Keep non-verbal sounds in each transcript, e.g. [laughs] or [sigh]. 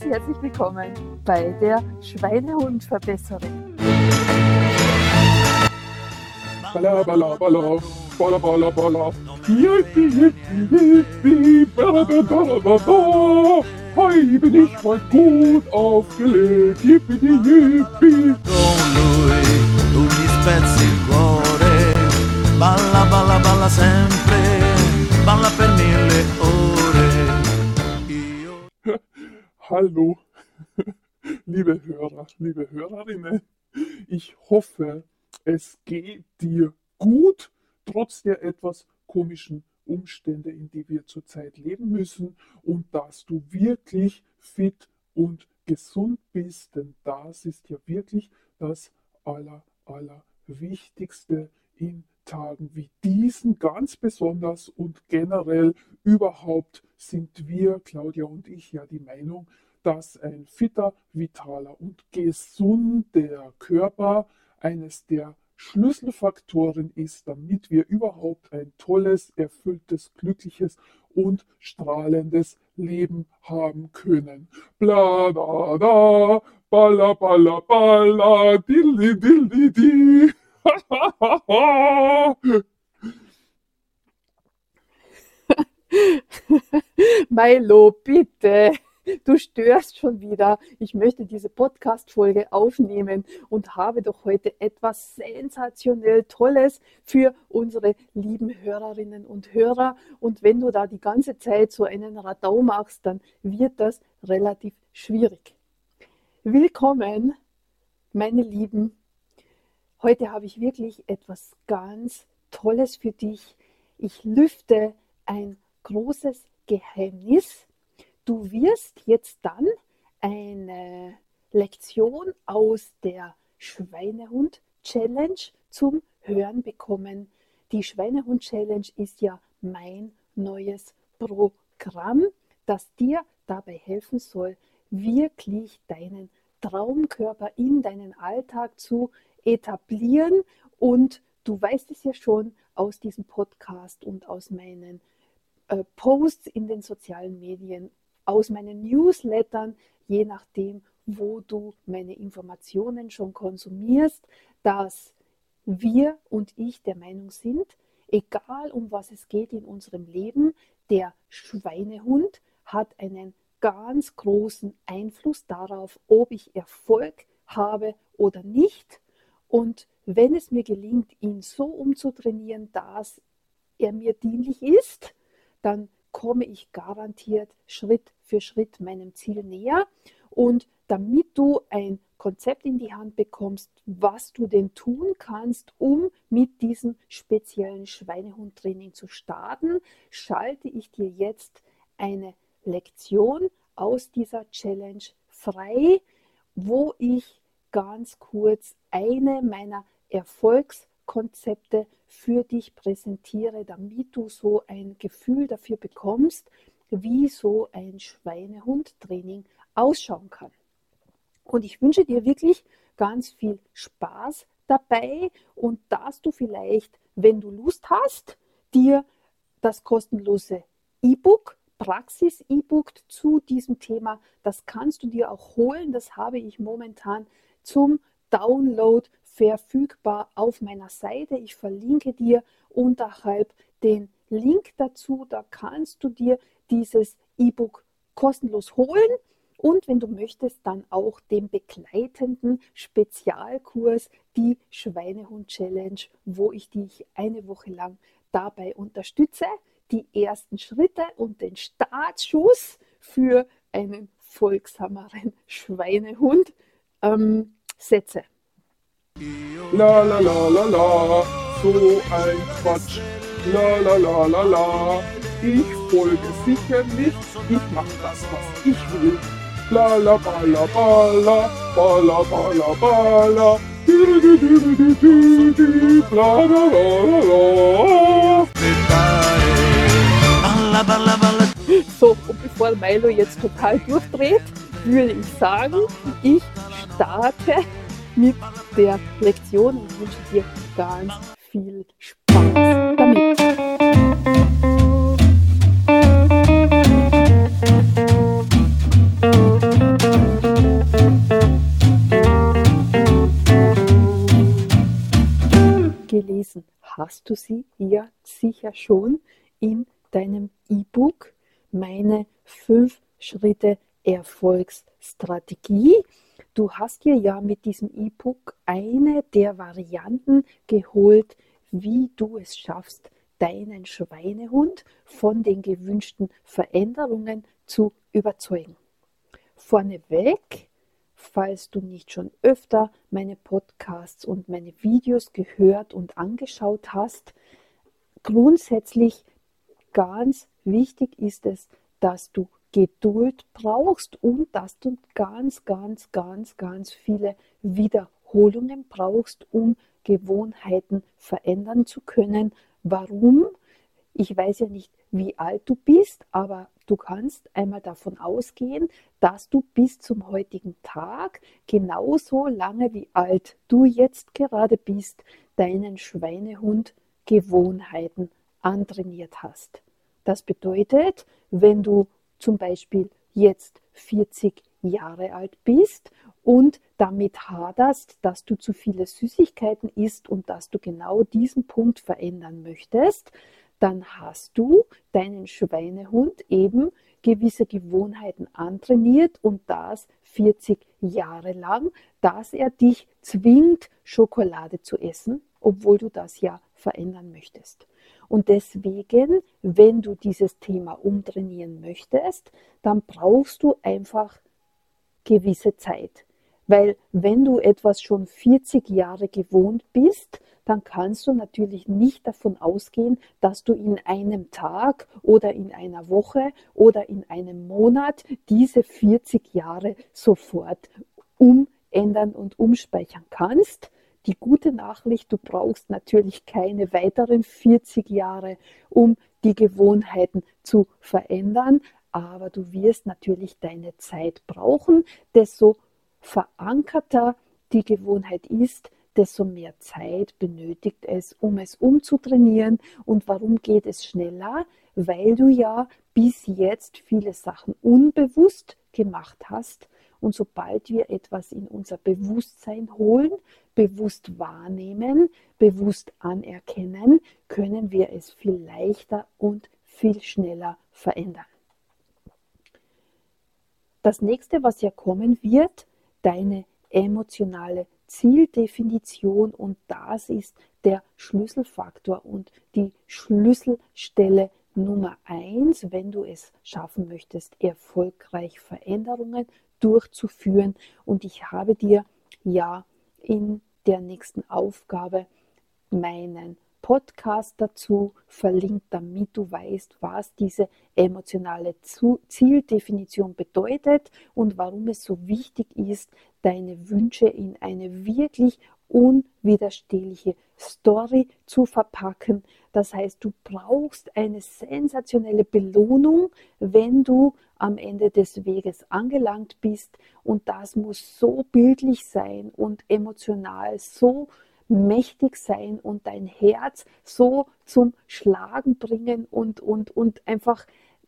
ganz herzlich willkommen bei der Schweinehundverbesserin. Balla, balla, balla, balla, balla, balla. Yippie, yippie, yippie, balla, balla, balla, balla. Heute bin ich mal gut aufgelegt. Yippie, yippie. con lui tu mi spezzi il cuore balla balla balla sempre balla per mille Hallo, [laughs] liebe Hörer, liebe Hörerinnen. Ich hoffe, es geht dir gut, trotz der etwas komischen Umstände, in die wir zurzeit leben müssen und dass du wirklich fit und gesund bist, denn das ist ja wirklich das aller, aller Wichtigste in Tagen wie diesen ganz besonders und generell überhaupt sind wir, Claudia und ich, ja die Meinung, dass ein fitter, vitaler und gesunder Körper eines der Schlüsselfaktoren ist, damit wir überhaupt ein tolles, erfülltes, glückliches und strahlendes Leben haben können. Bla da da, balla balla balla, dilli dilli di. [laughs] Milo, bitte. Du störst schon wieder. Ich möchte diese Podcast-Folge aufnehmen und habe doch heute etwas sensationell Tolles für unsere lieben Hörerinnen und Hörer. Und wenn du da die ganze Zeit so einen Radau machst, dann wird das relativ schwierig. Willkommen, meine Lieben. Heute habe ich wirklich etwas ganz Tolles für dich. Ich lüfte ein großes Geheimnis. Du wirst jetzt dann eine Lektion aus der Schweinehund-Challenge zum Hören bekommen. Die Schweinehund-Challenge ist ja mein neues Programm, das dir dabei helfen soll, wirklich deinen Traumkörper in deinen Alltag zu etablieren. Und du weißt es ja schon aus diesem Podcast und aus meinen äh, Posts in den sozialen Medien, aus meinen Newslettern, je nachdem, wo du meine Informationen schon konsumierst, dass wir und ich der Meinung sind, egal um was es geht in unserem Leben, der Schweinehund hat einen ganz großen Einfluss darauf, ob ich Erfolg habe oder nicht. Und wenn es mir gelingt, ihn so umzutrainieren, dass er mir dienlich ist, dann komme ich garantiert Schritt für Schritt meinem Ziel näher. Und damit du ein Konzept in die Hand bekommst, was du denn tun kannst, um mit diesem speziellen Schweinehundtraining zu starten, schalte ich dir jetzt eine Lektion aus dieser Challenge frei, wo ich ganz kurz eine meiner Erfolgskonzepte für dich präsentiere, damit du so ein Gefühl dafür bekommst, wie so ein Schweinehundtraining ausschauen kann. Und ich wünsche dir wirklich ganz viel Spaß dabei und dass du vielleicht, wenn du Lust hast, dir das kostenlose E-Book, Praxis-E-Book zu diesem Thema, das kannst du dir auch holen. Das habe ich momentan zum Download verfügbar auf meiner Seite. Ich verlinke dir unterhalb den Link dazu. Da kannst du dir dieses E-Book kostenlos holen. Und wenn du möchtest, dann auch den begleitenden Spezialkurs, die Schweinehund-Challenge, wo ich dich eine Woche lang dabei unterstütze, die ersten Schritte und den Startschuss für einen folgsameren Schweinehund ähm, setze. La la la la la, so ein Quatsch. La la la la la, ich folge sicher nicht, ich mach das, was ich will. La la balla, balla balla balla, di di di di di di di, bla la la la la. aspettare balla balla balla So, und bevor Milo jetzt total durchdreht, würde ich sagen, ich starte mit der Lektion und wünsche dir ganz viel Spaß damit. Gelesen hast du sie ja sicher schon in deinem E-Book Meine 5 Schritte Erfolgsstrategie Du hast dir ja mit diesem E-Book eine der Varianten geholt, wie du es schaffst, deinen Schweinehund von den gewünschten Veränderungen zu überzeugen. Vorneweg, falls du nicht schon öfter meine Podcasts und meine Videos gehört und angeschaut hast, grundsätzlich ganz wichtig ist es, dass du Geduld brauchst und dass du ganz, ganz, ganz, ganz viele Wiederholungen brauchst, um Gewohnheiten verändern zu können. Warum? Ich weiß ja nicht, wie alt du bist, aber du kannst einmal davon ausgehen, dass du bis zum heutigen Tag genauso lange wie alt du jetzt gerade bist, deinen Schweinehund Gewohnheiten antrainiert hast. Das bedeutet, wenn du zum Beispiel jetzt 40 Jahre alt bist und damit haderst, dass du zu viele Süßigkeiten isst und dass du genau diesen Punkt verändern möchtest, dann hast du deinen Schweinehund eben gewisse Gewohnheiten antrainiert und das 40 Jahre lang, dass er dich zwingt, Schokolade zu essen, obwohl du das ja verändern möchtest. Und deswegen, wenn du dieses Thema umtrainieren möchtest, dann brauchst du einfach gewisse Zeit. Weil wenn du etwas schon 40 Jahre gewohnt bist, dann kannst du natürlich nicht davon ausgehen, dass du in einem Tag oder in einer Woche oder in einem Monat diese 40 Jahre sofort umändern und umspeichern kannst, die gute Nachricht, du brauchst natürlich keine weiteren 40 Jahre, um die Gewohnheiten zu verändern, aber du wirst natürlich deine Zeit brauchen. Desto verankerter die Gewohnheit ist, desto mehr Zeit benötigt es, um es umzutrainieren. Und warum geht es schneller? Weil du ja bis jetzt viele Sachen unbewusst gemacht hast und sobald wir etwas in unser Bewusstsein holen, bewusst wahrnehmen, bewusst anerkennen, können wir es viel leichter und viel schneller verändern. Das nächste, was ja kommen wird, deine emotionale Zieldefinition und das ist der Schlüsselfaktor und die Schlüsselstelle Nummer eins, wenn du es schaffen möchtest, erfolgreich Veränderungen durchzuführen. Und ich habe dir ja in der nächsten Aufgabe meinen Podcast dazu verlinkt, damit du weißt, was diese emotionale Zieldefinition bedeutet und warum es so wichtig ist, deine Wünsche in eine wirklich unwiderstehliche Story zu verpacken. Das heißt, du brauchst eine sensationelle Belohnung, wenn du am Ende des Weges angelangt bist. Und das muss so bildlich sein und emotional so mächtig sein und dein Herz so zum Schlagen bringen und, und, und einfach,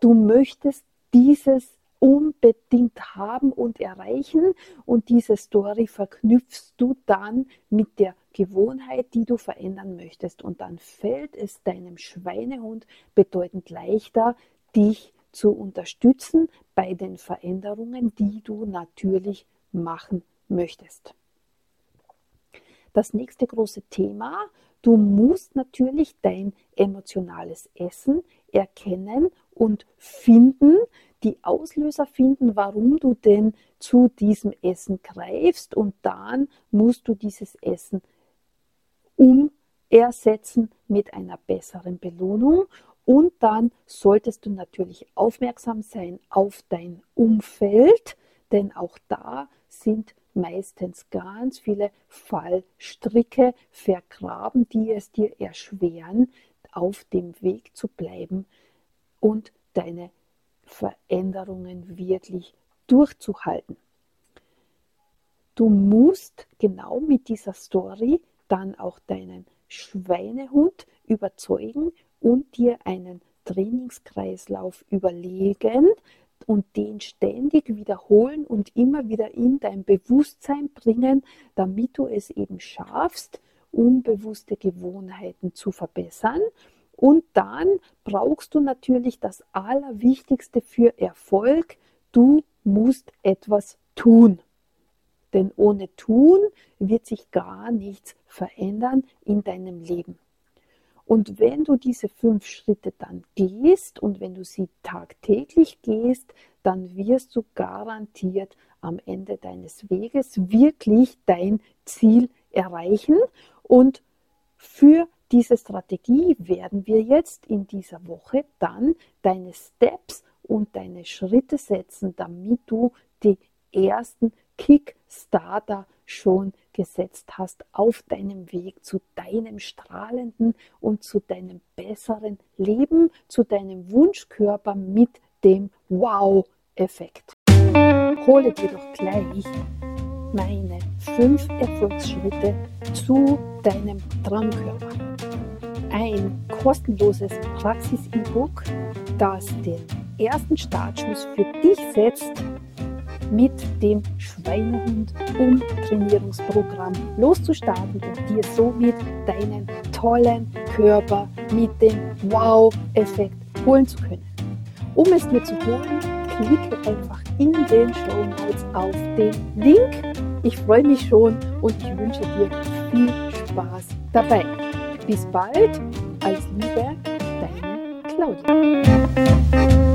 du möchtest dieses unbedingt haben und erreichen. Und diese Story verknüpfst du dann mit der Gewohnheit, die du verändern möchtest. Und dann fällt es deinem Schweinehund bedeutend leichter, dich zu unterstützen bei den Veränderungen, die du natürlich machen möchtest. Das nächste große Thema, du musst natürlich dein emotionales Essen erkennen und finden, die Auslöser finden, warum du denn zu diesem Essen greifst. Und dann musst du dieses Essen umersetzen mit einer besseren Belohnung. Und dann solltest du natürlich aufmerksam sein auf dein Umfeld, denn auch da sind meistens ganz viele Fallstricke vergraben, die es dir erschweren, auf dem Weg zu bleiben und deine Veränderungen wirklich durchzuhalten. Du musst genau mit dieser Story dann auch deinen Schweinehund überzeugen und dir einen Trainingskreislauf überlegen und den ständig wiederholen und immer wieder in dein Bewusstsein bringen, damit du es eben schaffst, unbewusste Gewohnheiten zu verbessern. Und dann brauchst du natürlich das Allerwichtigste für Erfolg. Du musst etwas tun. Denn ohne Tun wird sich gar nichts verändern in deinem Leben. Und wenn du diese fünf Schritte dann gehst und wenn du sie tagtäglich gehst, dann wirst du garantiert am Ende deines Weges wirklich dein Ziel erreichen. Und für diese Strategie werden wir jetzt in dieser Woche dann deine Steps und deine Schritte setzen, damit du die ersten Kickstarter schon gesetzt hast auf deinem Weg zu deinem strahlenden und zu deinem besseren Leben, zu deinem Wunschkörper mit dem Wow-Effekt. Hole dir doch gleich meine fünf Erfolgsschritte zu deinem Traumkörper. Ein kostenloses Praxis-E-Book, das den ersten Startschuss für dich setzt, mit dem Schweinehund Umtrainierungsprogramm loszustarten und dir somit deinen tollen Körper mit dem Wow-Effekt holen zu können. Um es dir zu holen, klicke einfach in den Show Notes auf den Link. Ich freue mich schon und ich wünsche dir viel Spaß dabei. Bis bald, als Liebe, deine Claudia.